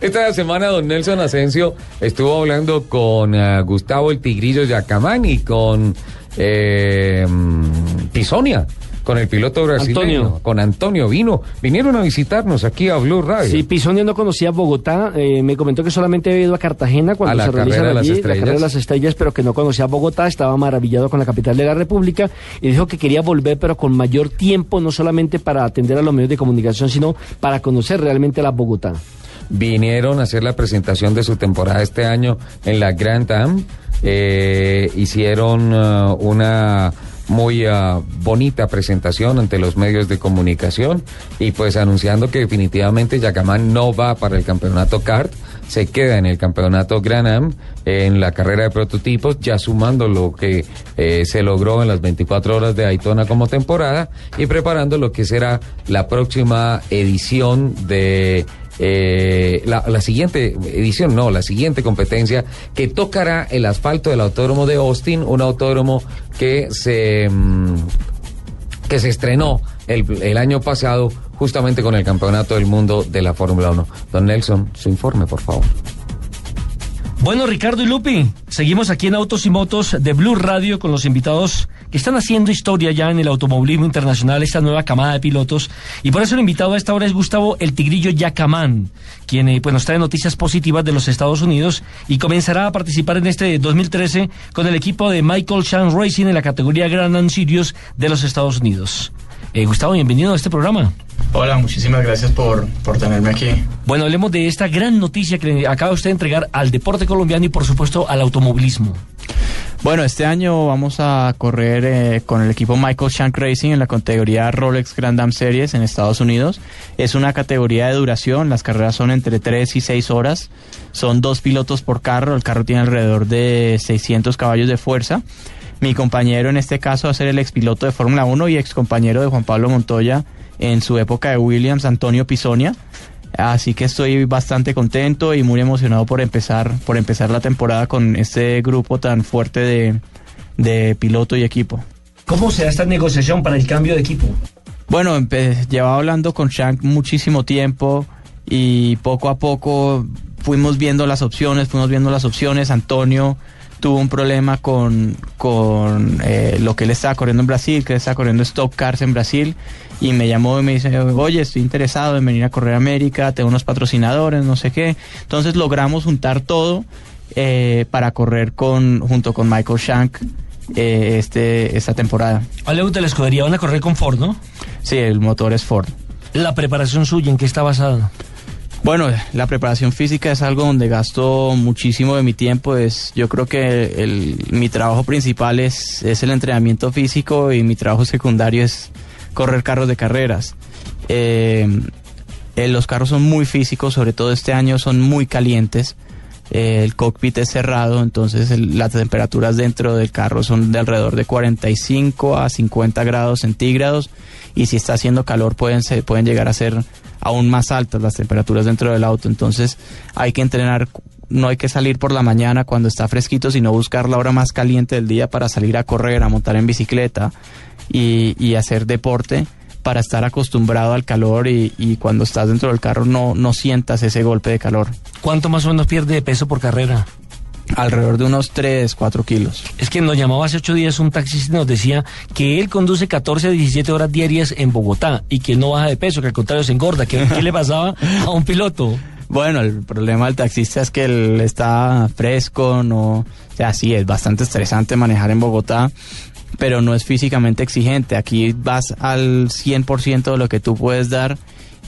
Esta semana don Nelson Asensio estuvo hablando con uh, Gustavo el Tigrillo Yacamán y con eh, Pisonia, con el piloto brasileño, Antonio. con Antonio Vino. Vinieron a visitarnos aquí a Blue Radio. Sí, Pisonia no conocía Bogotá, eh, me comentó que solamente había ido a Cartagena cuando A la se realiza carrera de las allí la carrera de las estrellas, pero que no conocía Bogotá, estaba maravillado con la capital de la República y dijo que quería volver, pero con mayor tiempo, no solamente para atender a los medios de comunicación, sino para conocer realmente la Bogotá. Vinieron a hacer la presentación de su temporada este año en la Grand Am. Eh, hicieron uh, una muy uh, bonita presentación ante los medios de comunicación y pues anunciando que definitivamente Yacamán no va para el campeonato kart, se queda en el campeonato Grand Am en la carrera de prototipos, ya sumando lo que eh, se logró en las 24 horas de Daytona como temporada y preparando lo que será la próxima edición de eh, la, siguiente edición, no, la siguiente competencia que tocará el asfalto del autódromo de Austin, un autódromo que se mm, que se estrenó el, el año pasado justamente con el campeonato del mundo de la Fórmula 1. Don Nelson, su informe, por favor. Bueno, Ricardo y Lupi, seguimos aquí en Autos y Motos de Blue Radio con los invitados que están haciendo historia ya en el automovilismo internacional, esta nueva camada de pilotos. Y por eso el invitado a esta hora es Gustavo El Tigrillo Yacamán, quien eh, pues, nos trae noticias positivas de los Estados Unidos y comenzará a participar en este 2013 con el equipo de Michael Chan Racing en la categoría Grand Am de los Estados Unidos. Eh, Gustavo, bienvenido a este programa. Hola, muchísimas gracias por, por tenerme aquí. Bueno, hablemos de esta gran noticia que le acaba usted de entregar al deporte colombiano y por supuesto al automovilismo. Bueno, este año vamos a correr eh, con el equipo Michael Shank Racing en la categoría Rolex Grand Am Series en Estados Unidos. Es una categoría de duración, las carreras son entre 3 y 6 horas. Son dos pilotos por carro, el carro tiene alrededor de 600 caballos de fuerza. Mi compañero en este caso va a ser el expiloto de Fórmula 1 y excompañero de Juan Pablo Montoya en su época de Williams, Antonio Pisonia. Así que estoy bastante contento y muy emocionado por empezar, por empezar la temporada con este grupo tan fuerte de, de piloto y equipo. ¿Cómo se da esta negociación para el cambio de equipo? Bueno, llevaba hablando con Shank muchísimo tiempo y poco a poco fuimos viendo las opciones, fuimos viendo las opciones. Antonio tuvo un problema con, con eh, lo que él estaba corriendo en Brasil, que él estaba corriendo Stock Cars en Brasil, y me llamó y me dice, oye, estoy interesado en venir a correr a América, tengo unos patrocinadores, no sé qué. Entonces logramos juntar todo eh, para correr con, junto con Michael Shank eh, este, esta temporada. De la escudería, van a correr con Ford, ¿no? Sí, el motor es Ford. La preparación suya, ¿en qué está basada? Bueno, la preparación física es algo donde gasto muchísimo de mi tiempo. Es, yo creo que mi trabajo principal es, es el entrenamiento físico y mi trabajo secundario es correr carros de carreras. Eh, eh, los carros son muy físicos, sobre todo este año son muy calientes. Eh, el cockpit es cerrado, entonces las temperaturas dentro del carro son de alrededor de 45 a 50 grados centígrados y si está haciendo calor pueden, ser- pueden llegar a ser aún más altas las temperaturas dentro del auto. Entonces hay que entrenar, no hay que salir por la mañana cuando está fresquito, sino buscar la hora más caliente del día para salir a correr, a montar en bicicleta y hacer deporte para estar acostumbrado al calor y, y cuando estás dentro del carro no, no sientas ese golpe de calor. ¿Cuánto más o menos pierde de peso por carrera? Alrededor de unos 3, 4 kilos. Es que nos llamaba hace ocho días un taxista y nos decía que él conduce 14 a 17 horas diarias en Bogotá y que no baja de peso, que al contrario se engorda. ¿Qué, qué le pasaba a un piloto? Bueno, el problema del taxista es que él está fresco, no, o sea, sí, es bastante estresante manejar en Bogotá, pero no es físicamente exigente. Aquí vas al 100% de lo que tú puedes dar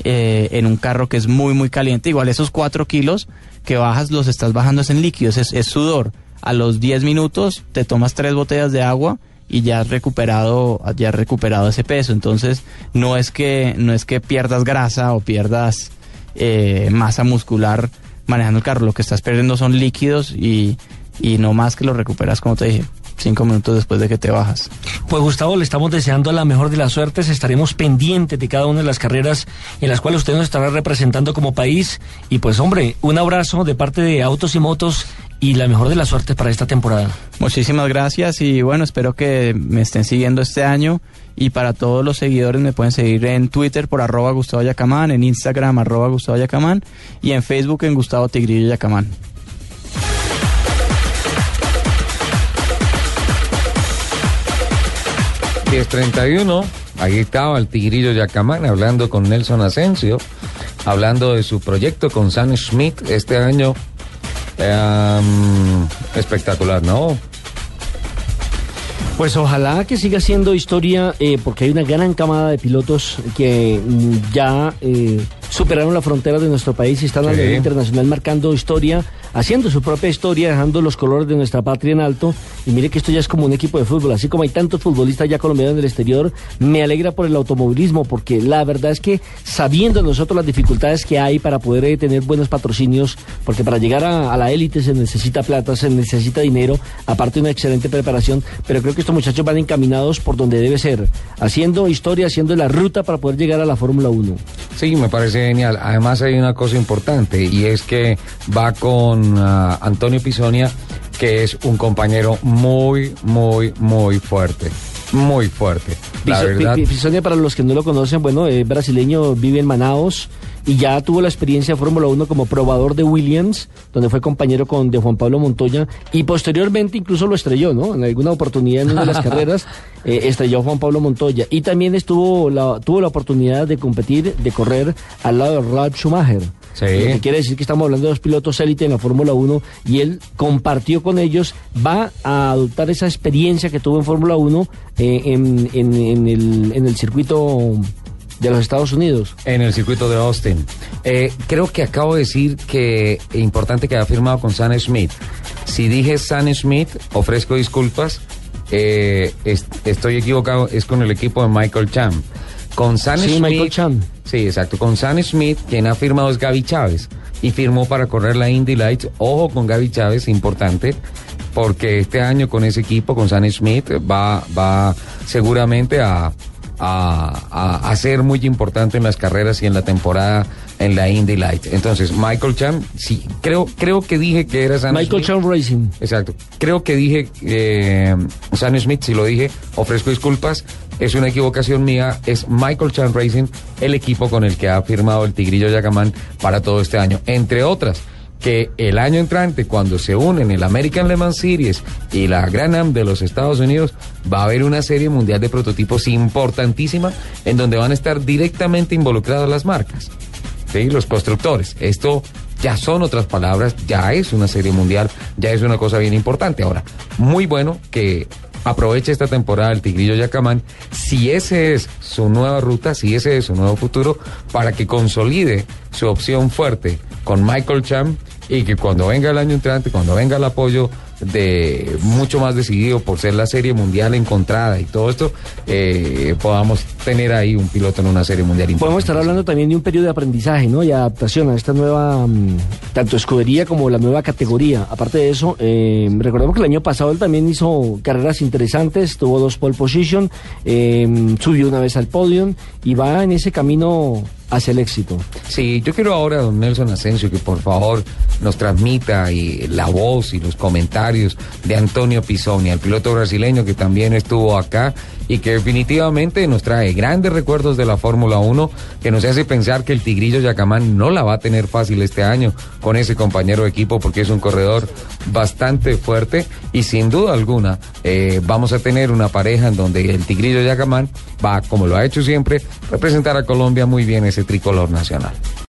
eh, en un carro que es muy, muy caliente. Igual esos 4 kilos que bajas los estás bajando es en líquidos, es, es sudor. A los 10 minutos te tomas tres botellas de agua y ya has recuperado ya has recuperado ese peso entonces no es que no es que pierdas grasa o pierdas eh, masa muscular manejando el carro lo que estás perdiendo son líquidos y, y no más que lo recuperas, como te dije, cinco minutos después de que te bajas. Pues Gustavo, le estamos deseando la mejor de las suertes. Estaremos pendientes de cada una de las carreras en las cuales usted nos estará representando como país. Y pues hombre, un abrazo de parte de Autos y Motos y la mejor de las suertes para esta temporada. Muchísimas gracias y bueno, espero que me estén siguiendo este año y para todos los seguidores me pueden seguir en Twitter por arroba Gustavo Yacamán, en Instagram arroba Gustavo Yacamán y en Facebook en Gustavo Tigrillo Yacamán. 1031, ahí estaba el Tigrillo Yacamán hablando con Nelson Asensio, hablando de su proyecto con Sam Schmidt este año. Em, espectacular, ¿no? Pues ojalá que siga siendo historia, eh, porque hay una gran camada de pilotos que ya eh, superaron la frontera de nuestro país y están a nivel internacional marcando historia haciendo su propia historia, dejando los colores de nuestra patria en alto. Y mire que esto ya es como un equipo de fútbol, así como hay tantos futbolistas ya colombianos en el exterior, me alegra por el automovilismo, porque la verdad es que sabiendo nosotros las dificultades que hay para poder eh, tener buenos patrocinios, porque para llegar a, la élite se necesita plata, se necesita dinero, aparte una excelente preparación, pero creo que estos muchachos van encaminados por donde debe ser, haciendo historia, haciendo la ruta para poder llegar a la Fórmula 1. Sí, me parece genial. Además hay una cosa importante y es que va con Antonio Pisonia, que es un compañero muy, muy, muy fuerte. Muy fuerte. Pisonia, para los que no lo conocen, bueno, es brasileño, vive en Manaos y ya tuvo la experiencia de Fórmula 1 como probador de Williams, donde fue compañero con de Juan Pablo Montoya y posteriormente incluso lo estrelló, ¿no? En alguna oportunidad en una de las carreras eh, estrelló Juan Pablo Montoya y también estuvo la, tuvo la oportunidad de competir, de correr al lado de Ralf Schumacher. Lo que quiere decir que estamos hablando de dos pilotos élite en la Fórmula 1 y él compartió con ellos, va a adoptar esa experiencia que tuvo en Fórmula 1 eh, en, el, en el circuito de los Estados Unidos. En el circuito de Austin. Eh, creo que acabo de decir que es importante que haya firmado con Sam Smith. Si dije Sam Smith, ofrezco disculpas. Eh, estoy equivocado, es con el equipo de Michael Cham. Con sí, Smith. Michael Cham. Sí, exacto. Con Sam Smith, quien ha firmado es Gaby Chávez y firmó para correr la Indy Lights. Ojo con Gaby Chávez, importante, porque este año con ese equipo, con Sam Smith, va, va seguramente a, a, a, ser muy importante en las carreras y en la temporada en la Indy Light. Entonces, Michael Chan, sí, creo, creo que dije que era Sam Michael Chan Racing. Exacto. Creo que dije eh, Sam Smith, si lo dije, ofrezco disculpas es una equivocación mía, es Michael Chan Racing, el equipo con el que ha firmado el Tigrillo Yacamán para todo este año. Entre otras, que el año entrante, cuando se unen el American Le Mans Series y la Gran Am de los Estados Unidos, va a haber una serie mundial de prototipos importantísima en donde van a estar directamente involucradas las marcas, ¿sí? los constructores. Esto ya son otras palabras, ya es una serie mundial, ya es una cosa bien importante. Ahora, muy bueno que aproveche esta temporada el Tigrillo Yacamán, si ese es su nueva ruta, si ese es su nuevo futuro, para que consolide su opción fuerte con Michael Cham y que cuando venga el año entrante, cuando venga el apoyo de mucho más decidido por ser la serie mundial encontrada y todo esto, eh, podamos tener ahí un piloto en una serie mundial. Podemos estar hablando también de un periodo de aprendizaje ¿no? y adaptación a esta nueva, mm, tanto escudería como la nueva categoría. Aparte de eso, eh, recordemos que el año pasado él también hizo carreras interesantes, tuvo dos pole position, eh, subió una vez al podium y va en ese camino hacia el éxito. Sí, yo quiero ahora, don Nelson Asensio, que por favor nos transmita y la voz y los comentarios de Antonio Pisoni, el piloto brasileño que también estuvo acá y que definitivamente nos trae grandes recuerdos de la Fórmula 1, que nos hace pensar que el Tigrillo Yacamán no la va a tener fácil este año con ese compañero de equipo porque es un corredor bastante fuerte y sin duda alguna eh, vamos a tener una pareja en donde el Tigrillo Yacamán va, como lo ha hecho siempre, representar a Colombia muy bien ese tricolor nacional.